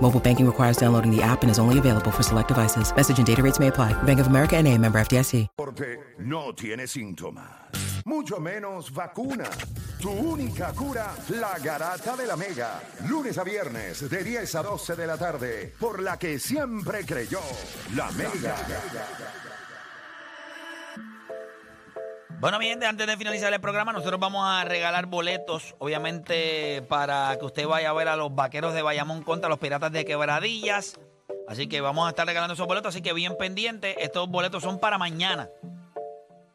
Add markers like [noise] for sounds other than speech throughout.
Mobile banking requires downloading the app and is only available for select devices. Message and data rates may apply. Bank of America and a member FDIC. Porque no tiene síntomas, mucho menos vacuna. Tu única cura, la garata de la mega. Lunes a viernes, de 10 a 12 de la tarde, por la que siempre creyó, la mega. Bueno, mi gente, antes de finalizar el programa, nosotros vamos a regalar boletos, obviamente, para que usted vaya a ver a los vaqueros de Bayamón contra los piratas de Quebradillas. Así que vamos a estar regalando esos boletos, así que bien pendiente. Estos boletos son para mañana.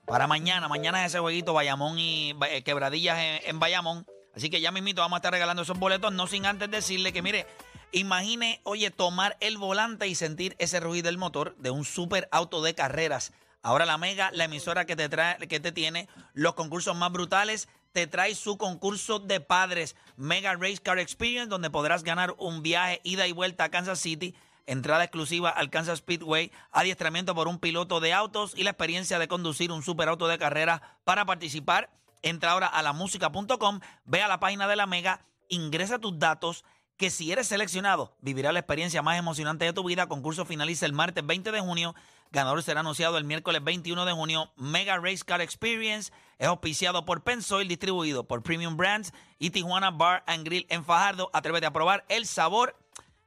Para mañana, mañana es ese jueguito Bayamón y eh, Quebradillas en, en Bayamón. Así que ya mismito vamos a estar regalando esos boletos, no sin antes decirle que, mire, imagine, oye, tomar el volante y sentir ese ruido del motor de un super auto de carreras. Ahora la Mega, la emisora que te trae, que te tiene los concursos más brutales, te trae su concurso de padres, Mega Race Car Experience, donde podrás ganar un viaje ida y vuelta a Kansas City, entrada exclusiva al Kansas Speedway, adiestramiento por un piloto de autos y la experiencia de conducir un superauto de carrera. Para participar, entra ahora a la música.com, ve a la página de la Mega, ingresa tus datos que si eres seleccionado, vivirá la experiencia más emocionante de tu vida. Concurso finaliza el martes 20 de junio. Ganador será anunciado el miércoles 21 de junio. Mega Race Car Experience es auspiciado por Pensoil, distribuido por Premium Brands y Tijuana Bar and Grill en Fajardo. Atrévete a probar el sabor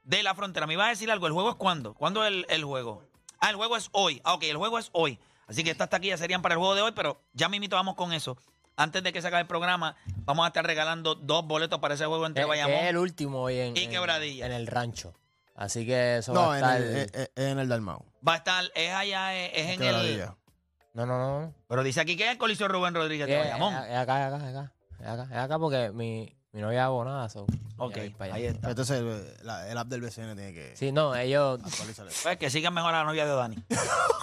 de la frontera. Me iba a decir algo, ¿el juego es cuándo? ¿Cuándo es el, el juego? Ah, el juego es hoy. Ah, ok, el juego es hoy. Así que estas taquillas serían para el juego de hoy, pero ya mismito vamos con eso. Antes de que se acabe el programa, vamos a estar regalando dos boletos para ese juego entre Es, Bayamón. es el último hoy en, Y en- Quebradilla. en el rancho. Así que eso No, va a en estar. el, eh, eh, en el Dalmau. Va a estar, es allá, es, es en el... No, no, no. Pero dice aquí que es el Coliseo Rubén Rodríguez de Es, Bayamón. es acá, es acá, es acá. Es acá, es acá porque mi, mi novia es abonada. so, Ok, ahí está. Entonces, eh, la- el app del BCN tiene que Sí, no, ellos. Pues que sigan mejor a la novia de Dani.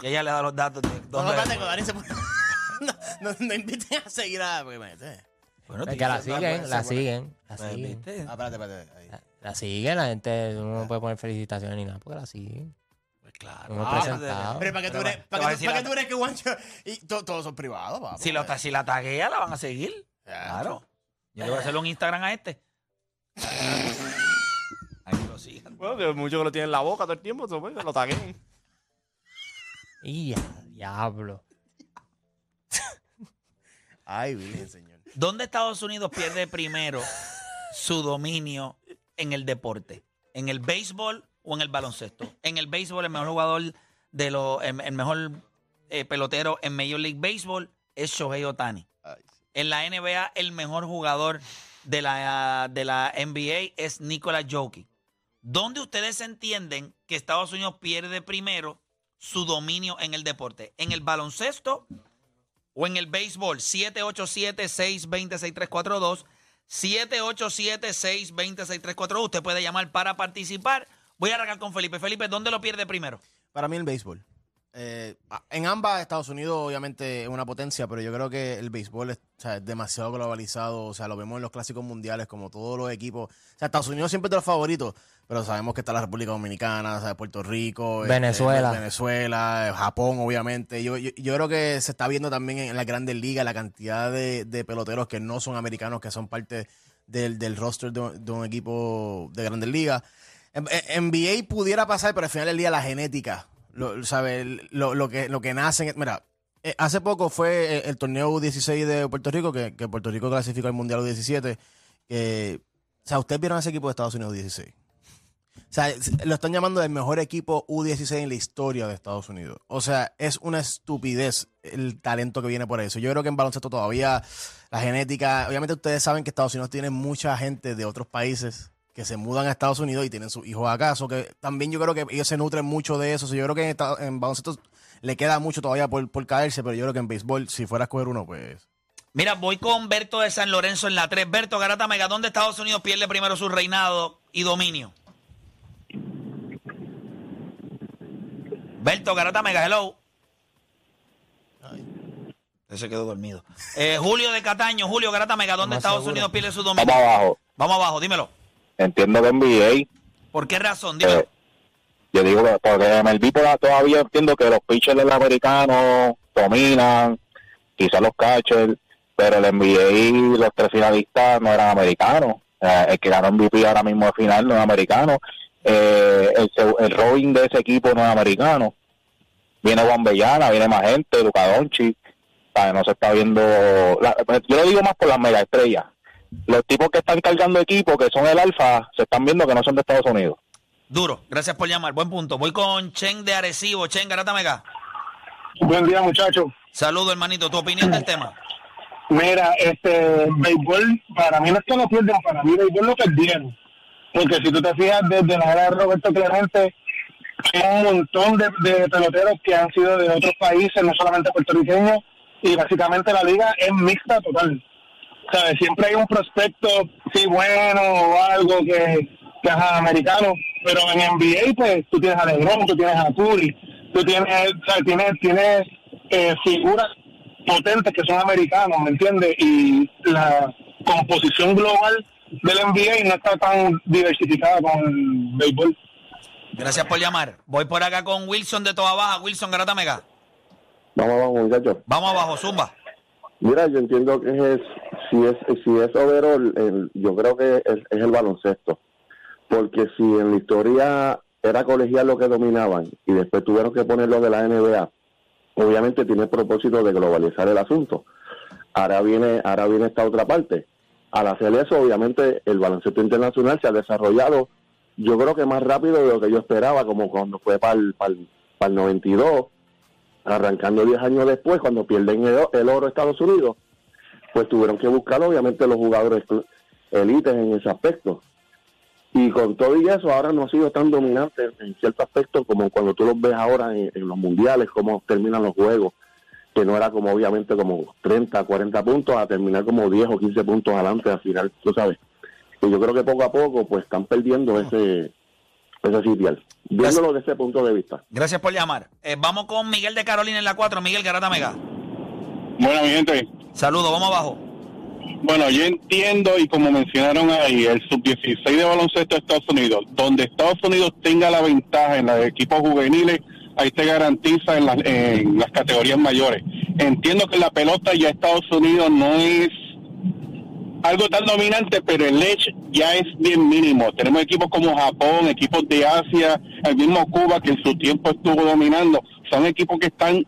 y ella le da los datos de No, no, que Dani se pone- [laughs] no, no, no inviten a seguir a... porque me- eh. Bueno, Es que la tío, siguen, la ser, siguen, la pues, siguen. Ah, espérate, espérate. ahí. La, siguen, la gente uno no puede poner felicitaciones ni nada porque la siguen. Pues claro. Hemos Ah, presentado. Pero para que tú eres, para que, tú- para que tú eres que guancho y to- todos son privados, papá. Si, lo, si la taguea, la van a seguir. Ya, Claro. Yo le voy a hacer un Instagram a este. [laughs] Ahí lo sigan. Bueno, que muchos que lo tienen en la boca todo el tiempo, pues, que lo taguen. Y ya, diablo. Ay, virgen, señor. ¿Dónde Estados Unidos pierde primero su dominio en el deporte? ¿En el béisbol o en el baloncesto? En el béisbol, el mejor jugador de los, el, el mejor eh, pelotero en Major League Baseball es Shohei Otani. En la NBA, el mejor jugador de la, de la NBA es Nikola Jokic. ¿Dónde ustedes entienden que Estados Unidos pierde primero su dominio en el deporte? ¿En el baloncesto o en el béisbol? 787-620-6342. 787-620-6342. Usted puede llamar para participar. Voy a arrancar con Felipe. Felipe, ¿dónde lo pierde primero? Para mí el béisbol. Eh, en ambas, Estados Unidos obviamente es una potencia, pero yo creo que el béisbol es, o sea, es demasiado globalizado. O sea, lo vemos en los clásicos mundiales, como todos los equipos. O sea, Estados Unidos siempre es de los favoritos, pero sabemos que está la República Dominicana, o sea, Puerto Rico, este, Venezuela. Venezuela, eh, Japón, obviamente. Yo, yo, yo creo que se está viendo también en las grandes ligas la cantidad de, de peloteros que no son americanos, que son parte del, del roster de, un- de un equipo de grandes ligas. En- en- NBA pudiera pasar, pero al final del día la genética, lo, ¿sabe? Lo, lo que, lo que nacen. Mira, eh, hace poco fue el, el torneo U16 de Puerto Rico, que, que Puerto Rico clasificó al Mundial U17. que- o sea, ustedes vieron ese equipo de Estados Unidos U16. O sea, lo están llamando el mejor equipo U16 en la historia de Estados Unidos. O sea, es una estupidez el talento que viene por eso. Yo creo que en baloncesto todavía la genética, obviamente ustedes saben que Estados Unidos tiene mucha gente de otros países que se mudan a Estados Unidos y tienen sus hijos acá. So que también yo creo que ellos se nutren mucho de eso. So yo creo que en, esta- en baloncesto le queda mucho todavía por, por caerse, pero yo creo que en béisbol, si fuera a escoger uno, pues... Mira, voy con Berto de San Lorenzo en la 3. Berto Garata Mega, ¿dónde Estados Unidos pierde primero su reinado y dominio? Berto Garata Mega, hello. Ese quedó dormido. Eh, Julio de Cataño, Julio Garata Mega, ¿dónde Más Estados seguro. Unidos pierde su dominio? Vamos abajo. Vamos abajo, dímelo. Entiendo que NBA, ¿Por qué razón? Eh, yo digo que porque MLB toda- todavía entiendo que los pitchers del americano dominan, quizás los catchers, pero el NBA y los tres finalistas no eran americanos. Eh, el que ganó MVP ahora mismo de final no es americano. Eh, el, el Robin de ese equipo no es americano. Viene Juan Bellana, viene más gente, Doncic. ¿sabes? No se está viendo... la- yo lo digo más por las mega estrellas. Los tipos que están cargando equipos, que son el alfa, se están viendo que no son de Estados Unidos. Duro, gracias por llamar. Buen punto. Voy con Chen de Arecibo. Chen Garata Mega. Buen día, muchachos. Saludo, hermanito. ¿Tu opinión del tema? Mira, este, béisbol, para mí no es que lo pierden, para mí béisbol lo perdieron. Porque si tú te fijas, desde la era de Roberto Clemente, hay un montón de, de peloteros que han sido de otros países, no solamente puertorriqueños, y básicamente la liga es mixta total. ¿Sabes? Siempre hay un prospecto, sí, bueno o algo que, que es americano, pero en NBA, pues tú tienes a LeBron, tú tienes a Curry, tú tienes, ¿sabes? Tienes, tienes eh, figuras potentes que son americanos, ¿me entiendes? Y la composición global del NBA no está tan diversificada con el béisbol. Gracias por llamar. Voy por acá con Wilson de Toda Baja. Wilson Garata Mega. Vamos, vamos, muchachos. Vamos abajo, Zumba. Mira, yo entiendo que es, si es, si es overall, yo creo que es, es el baloncesto. Porque si en la historia era colegial lo que dominaban y después tuvieron que ponerlo de la NBA, obviamente tiene el propósito de globalizar el asunto. Ahora viene, ahora viene esta otra parte. Al hacer eso, obviamente, el baloncesto internacional se ha desarrollado, yo creo que más rápido de lo que yo esperaba, como cuando fue para el, para el, para el 92, arrancando 10 años después, cuando pierden el, el oro Estados Unidos, pues tuvieron que buscar obviamente los jugadores élites en ese aspecto. Y con todo y eso, ahora no ha sido tan dominante en cierto aspecto como cuando tú los ves ahora en, en los mundiales, cómo terminan los juegos, que no era como obviamente como 30, 40 puntos, a terminar como 10 o 15 puntos adelante al final, tú sabes. Y yo creo que poco a poco pues están perdiendo ese, ese sitial, viéndolo desde ese punto de vista. Gracias por llamar. Eh, vamos con Miguel de Carolina en la 4. Miguel Garata Mega. Bueno, mi gente, Saludos, vamos abajo. Bueno, yo entiendo y como mencionaron ahí, el sub-16 de baloncesto de Estados Unidos, donde Estados Unidos tenga la ventaja en los equipos juveniles, ahí se garantiza en, las- en las categorías mayores. Entiendo que la pelota ya Estados Unidos no es algo tan dominante, pero el edge ya es bien mínimo. Tenemos equipos como Japón, equipos de Asia, el mismo Cuba que en su tiempo estuvo dominando. Son equipos que están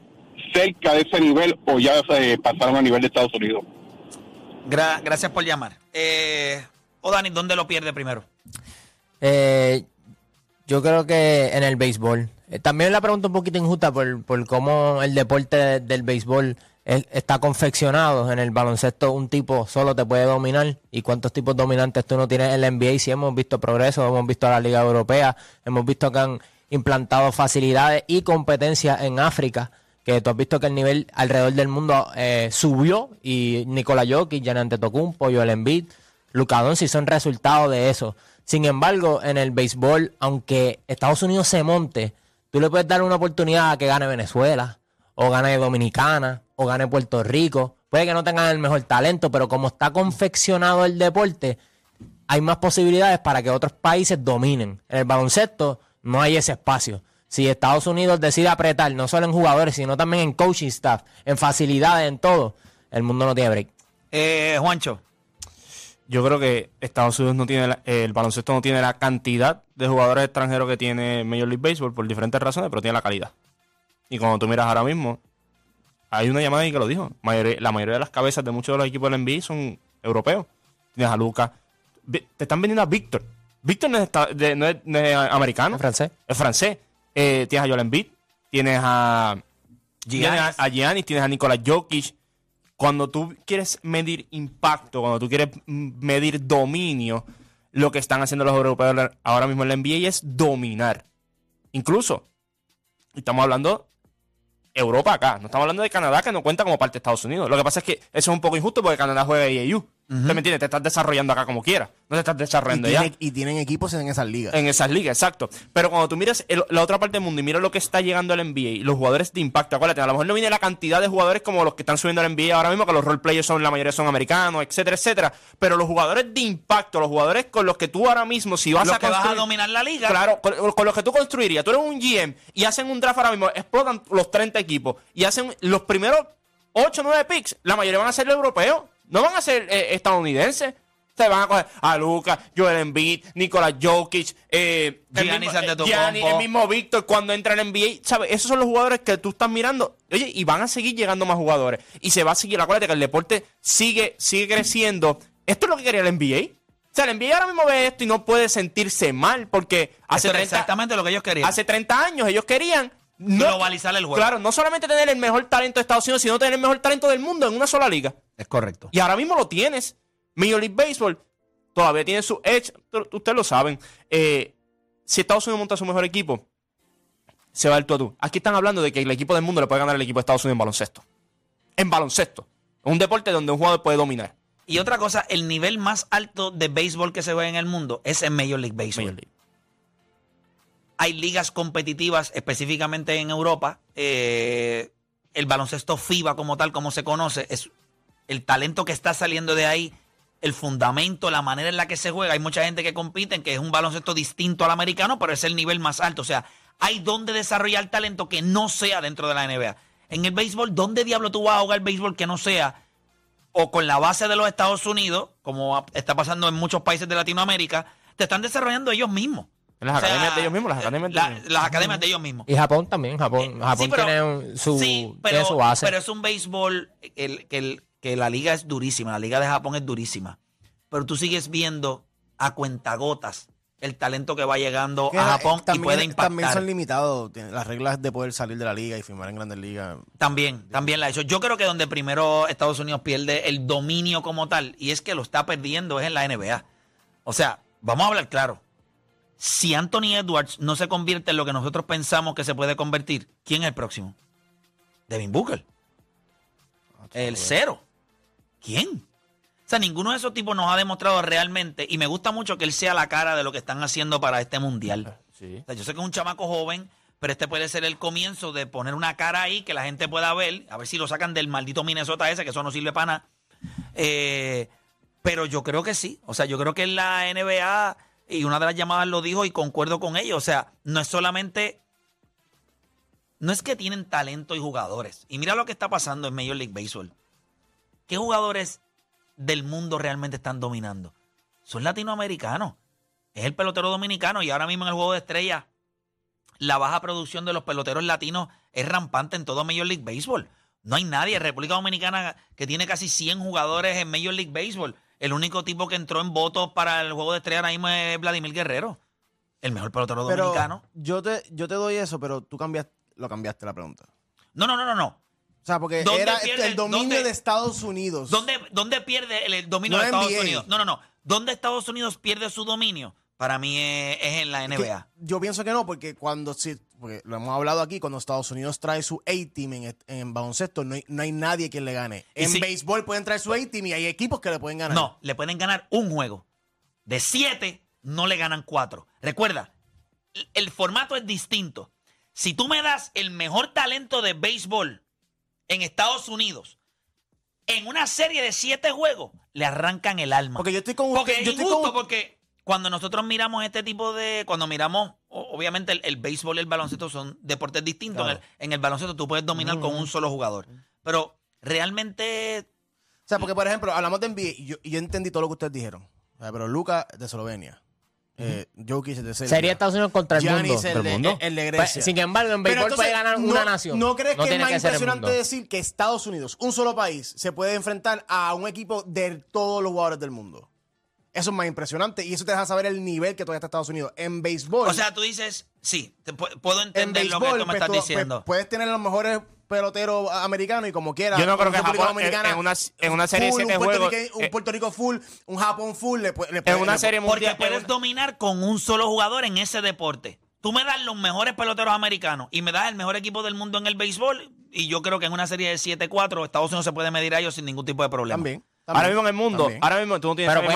cerca de ese nivel o ya se pasaron a nivel de Estados Unidos. Gra- gracias por llamar. Eh, o Dani, ¿dónde lo pierde primero? Eh, yo creo que en el béisbol. Eh, también la pregunta un poquito injusta por, por cómo el deporte de- del béisbol es- está confeccionado. En el baloncesto un tipo solo te puede dominar. ¿Y cuántos tipos dominantes tú no tienes en la NBA? Si hemos visto progreso, hemos visto a la Liga Europea, hemos visto que han implantado facilidades y competencias en África. Que tú has visto que el nivel alrededor del mundo eh, subió y Nikola Jokic, Giannis Antetokounmpo, Joel Embiid, Luka Doncic son resultados de eso. Sin embargo, en el béisbol, aunque Estados Unidos se monte, tú le puedes dar una oportunidad a que gane Venezuela, o gane Dominicana, o gane Puerto Rico. Puede que no tengan el mejor talento, pero como está confeccionado el deporte, hay más posibilidades para que otros países dominen. En el baloncesto no hay ese espacio. Si Estados Unidos decide apretar, no solo en jugadores, sino también en coaching staff, en facilidades, en todo, el mundo no tiene break. Eh, Juancho. Yo creo que Estados Unidos no tiene la- eh, el baloncesto no tiene la cantidad de jugadores extranjeros que tiene Major League Baseball por diferentes razones, pero tiene la calidad. Y cuando tú miras ahora mismo, hay una llamada ahí que lo dijo. la mayoría de las cabezas de muchos de los equipos del NBA son europeos. Tienes a Lucas. Te están vendiendo a Víctor. Víctor es, no es- no es americano. ¿Es francés? Es francés. Eh, tienes a Joel Embiid, tienes a tienes a, Giannis. Giannis, tienes a Nikola Jokic. Cuando tú quieres medir impacto, cuando tú quieres medir dominio, lo que están haciendo los europeos ahora mismo en la NBA es dominar. Incluso, estamos hablando Europa acá, no estamos hablando de Canadá que no cuenta como parte de Estados Unidos. Lo que pasa es que eso es un poco injusto porque Canadá juega ¿Usted me entiende? Te estás desarrollando acá como quieras. No te estás desarrollando tiene- y tienen equipos en esas ligas. En esas ligas, exacto. Pero cuando tú miras el- la otra parte del mundo y miras lo que está llegando al NBA, los jugadores de impacto, acuérdate, a lo mejor no viene la cantidad de jugadores como los que están subiendo al NBA ahora mismo, que los role players son, la mayoría son americanos, etcétera, etcétera. Pero los jugadores de impacto, los jugadores con los que tú ahora mismo, si vas Los a que vas a dominar la liga. Claro, con, con los que tú construirías. Tú eres un GM y hacen un draft ahora mismo, explotan los 30 equipos y hacen los primeros 8 o 9 picks. La mayoría van a ser europeos, no van a ser eh, estadounidenses. Se van a coger a Lucas, Joel Embiid, Nikola Jokic, eh, el Giannis mismo- Antetokounmpo. Giannis, el mismo Víctor cuando entra en el NBA. ¿Sabes? Esos son los jugadores que tú estás mirando. Oye, y van a seguir llegando más jugadores. Y se va a seguir. Acuérdate que el deporte sigue, sigue creciendo. Esto es lo que quería el NBA. O sea, el NBA ahora mismo ve esto y no puede sentirse mal porque hace Esto era 30 exactamente lo que ellos querían. Hace 30 años ellos querían no- Globalizar el juego. Claro, no solamente tener el mejor talento de Estados Unidos, sino tener el mejor talento del mundo en una sola liga. Es correcto. Y ahora mismo lo tienes. Major League Baseball todavía tiene su edge. Ustedes lo saben. Eh, si Estados Unidos monta su mejor equipo, se va el tú a tú. Aquí están hablando de que el equipo del mundo le puede ganar al equipo de Estados Unidos en baloncesto. En baloncesto. Un deporte donde un jugador puede dominar. Y otra cosa, el nivel más alto de béisbol que se ve en el mundo es en Major League Baseball. Major League. Hay ligas competitivas, específicamente en Europa. eh, el baloncesto FIBA como tal, como se conoce, es el talento que está saliendo de ahí, el fundamento, la manera en la que se juega. Hay mucha gente que compite en que es un baloncesto distinto al americano, pero es el nivel más alto. O sea, hay donde desarrollar talento que no sea dentro de la NBA. En el béisbol, ¿dónde diablo tú vas a jugar béisbol que no sea o con la base de los Estados Unidos, como está pasando en muchos países de Latinoamérica, te están desarrollando ellos mismos. En las O sea, academias de ellos mismos, las academias de la- ellos mismos. las academias de ellos mismos. Y Japón también, Japón, Japón Sí, pero- tiene un- su, sí, tiene pero, su base. pero es un béisbol el- que, el- que la liga es durísima, la liga de Japón es durísima. Pero tú sigues viendo a cuentagotas el talento que va llegando Que a Japón y también- puede También impactar. son limitados las reglas de poder salir de la liga y firmar en grandes ligas. También, también la ha hecho. Yo creo que donde primero Estados Unidos pierde el dominio como tal, y es que lo está perdiendo, es en la NBA. O sea, vamos a hablar claro. Si Anthony Edwards no se convierte en lo que nosotros pensamos que se puede convertir, ¿quién es el próximo? Devin Booker. El cero. ¿Quién? O sea, ninguno de esos tipos nos ha demostrado realmente, y me gusta mucho que él sea la cara de lo que están haciendo para este mundial. Sí. O sea, yo sé que es un chamaco joven, pero este puede ser el comienzo de poner una cara ahí que la gente pueda ver, a ver si lo sacan del maldito Minnesota ese, que eso no sirve para nada. Eh, pero yo creo que sí. O sea, yo creo que en la NBA, y una de las llamadas lo dijo y concuerdo con ello. O sea, no es solamente. No es que tienen talento y jugadores. Y mira lo que está pasando en Major League Baseball. ¿Qué jugadores del mundo realmente están dominando? Son latinoamericanos. Es el pelotero dominicano y ahora mismo en el juego de estrellas la baja producción de los peloteros latinos es rampante en todo Major League Baseball. No hay nadie República Dominicana que tiene casi 100 jugadores en Major League Baseball. El único tipo que entró en votos para el juego de estrella ahora mismo es Vladimir Guerrero. El mejor pelotero Pero dominicano. yo te, yo te doy eso, pero tú cambiaste, lo cambiaste la pregunta. No, no, no, no, no. O sea, porque ¿Dónde era pierde- el dominio dónde- de Estados Unidos. ¿Dónde, dónde pierde el, el dominio No de Estados NBA. Unidos? No, no, no. ¿Dónde Estados Unidos pierde su dominio? Para mí es, es en la Que NBA. yo pienso que no, porque cuando porque lo hemos hablado aquí, cuando Estados Unidos trae su A-team en, en baloncesto, no hay, no hay nadie quien le gane. En si- béisbol pueden traer su A-team y hay equipos que le pueden ganar. No, le pueden ganar un juego. De siete, no le ganan cuatro. Recuerda, el- el formato es distinto. Si tú me das el mejor talento de béisbol en Estados Unidos, en una serie de siete juegos, le arrancan el alma. Porque yo estoy con Porque usted- es estoy con- porque cuando nosotros miramos este tipo de. Cuando miramos, obviamente el, el béisbol y el baloncesto son deportes distintos. Claro. En, el, en el baloncesto tú puedes dominar con un solo jugador. Pero realmente. O sea, porque por ejemplo, hablamos de NBA y yo, yo entendí todo lo que ustedes dijeron. O sea, pero Lucas de Eslovenia. Eh, Jokic de Serbia. Sería Estados Unidos contra el Giannis, mundo. el, ¿Del de- mundo? el de Pues, Grecia. sin embargo, en béisbol puede ganar no- una nación. ¿No crees que es más impresionante decir que Estados Unidos, un solo país, se puede enfrentar a un equipo de todos los jugadores del mundo? Eso es más impresionante y eso te deja saber el nivel que todavía está Estados Unidos. En béisbol. O sea, tú dices, sí, te pu- puedo en entender lo que tú me pues, estás diciendo. pues, puedes tener los mejores peloteros americanos y como quieras. Yo no creo que Japón, en- una- en una serie de siete un juegos, puertorriqueño- un eh, Puerto Rico full, un Japón full. Le, le En una le- serie Porque mundial. puedes dominar con un solo jugador en ese deporte. Tú me das los mejores peloteros americanos y me das el mejor equipo del mundo en el béisbol y yo creo que en una serie de 7-4 Estados Unidos se puede medir a ellos sin ningún tipo de problema. También. Ahora mismo en el mundo, también. ahora mismo tú no tienes Pero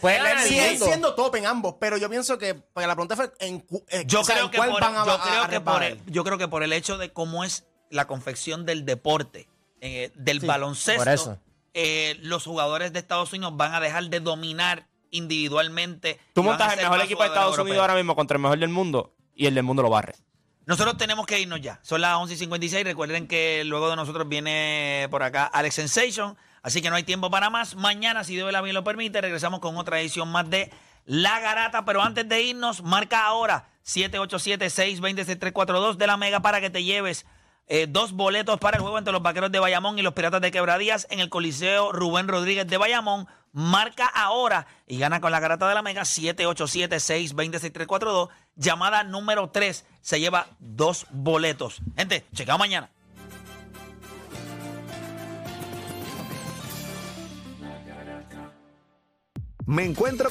puede- el Siguen mundo. siendo top en ambos, pero yo pienso que porque la pregunta fue en, cu- eh, Yo o sea, creo, en que cuál por, van a, yo a- creo a que por resbalar. el, yo creo que por el hecho de cómo es la confección del deporte, eh, del Sí, baloncesto, por eso. eh, los jugadores de Estados Unidos van a dejar de dominar individualmente. Tú y van a montas el ser mejor más equipo de jugadores Estados Unidos europeos. ahora mismo contra el mejor del mundo y el del mundo lo barre. Nosotros tenemos que irnos ya. Son las 11 y 56. Recuerden que luego de nosotros viene por acá Alex Sensation. Así que no hay tiempo para más. Mañana, si Dios la bien lo permite, regresamos con otra edición más de La Garata. Pero antes de irnos, marca ahora 787-620-6342 de la Mega para que te lleves eh, dos boletos para el juego entre los Vaqueros de Bayamón y los Piratas de Quebradías en el Coliseo Rubén Rodríguez de Bayamón. Marca ahora y gana con la garata de la Mega 787-620-6342. Llamada número 3 se lleva dos boletos. Gente, checao mañana. Me encuentro